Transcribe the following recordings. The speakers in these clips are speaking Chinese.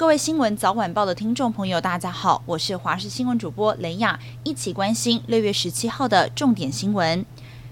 各位新闻早晚报的听众朋友，大家好，我是华视新闻主播雷亚，一起关心六月十七号的重点新闻。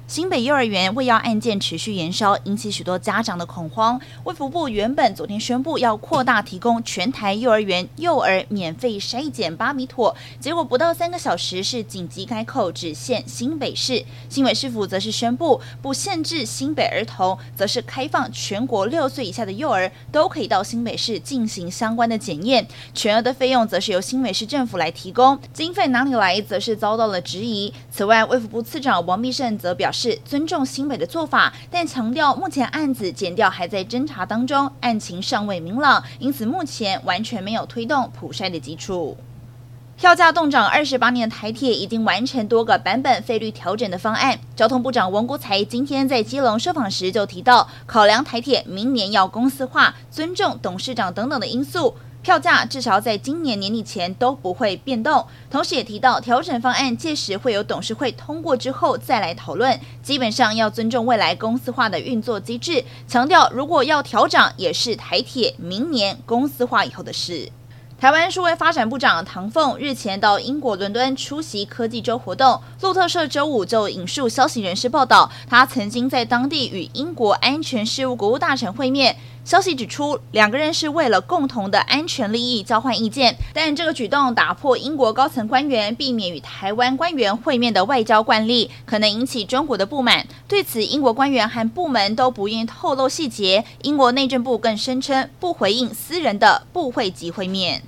新北幼儿园喂药案件持续延烧，引起许多家长的恐慌。卫福部原本昨天宣布要扩大提供全台幼儿园幼儿免费筛检巴米妥，结果不到三个小时是紧急改口，只限新北市。新北市府则是宣布不限制新北儿童，则是开放全国六岁以下的幼儿都可以到新北市进行相关的检验，全额的费用则是由新北市政府来提供，经费哪里来，则是遭到了质疑。此外，卫福部次长王必胜则表示。是尊重新北的做法，但强调目前案子检调还在侦查当中，案情尚未明朗，因此目前完全没有推动普筛的基础。票价动涨二十八年的台铁已经完成多个版本费率调整的方案。交通部长王国材今天在基隆受访时就提到，考量台铁明年要公司化，尊重董事长等等的因素。票价至少在今年年底前都不会变动，同时也提到调整方案届时会有董事会通过之后再来讨论，基本上要尊重未来公司化的运作机制，强调如果要调涨也是台铁明年公司化以后的事。台湾数位发展部长唐凤日前到英国伦敦出席科技周活动，路透社周五就引述消息人士报道，他曾经在当地与英国安全事务国务大臣会面。消息指出，两个人是为了共同的安全利益交换意见，但这个举动打破英国高层官员避免与台湾官员会面的外交惯例，可能引起中国的不满。对此，英国官员和部门都不愿透露细节，英国内政部更声称不回应私人的部会级会面。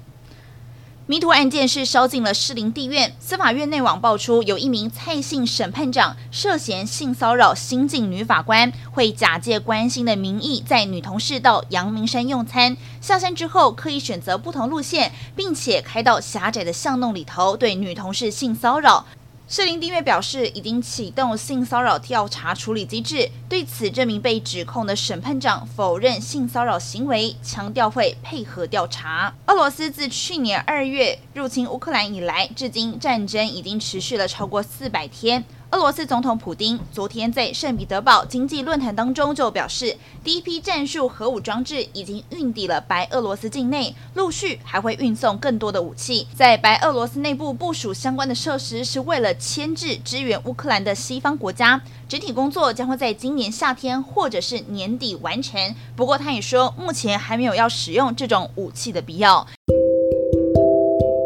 迷途案件是烧进了士林地院，司法院内网爆出有一名蔡姓审判长涉嫌性骚扰新晋女法官，会假借关心的名义在女同事到阳明山用餐，下山之后刻意选择不同路线，并且开到狭窄的巷弄里头对女同事性骚扰。士林地院表示，已经启动性骚扰调查处理机制。对此，这名被指控的审判长否认性骚扰行为，强调会配合调查。俄罗斯自去年二月入侵乌克兰以来，至今战争已经持续了超过四百天。俄罗斯总统普丁昨天在圣彼得堡经济论坛当中就表示，第一批战术核武装置已经运抵了白俄罗斯境内，陆续还会运送更多的武器。在白俄罗斯内部部署相关的设施，是为了牵制支援乌克兰的西方国家。整体工作将会在今年夏天或者是年底完成。不过，他也说，目前还没有要使用这种武器的必要。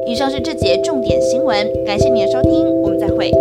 以上是这节重点新闻，感谢您的收听，我们再会。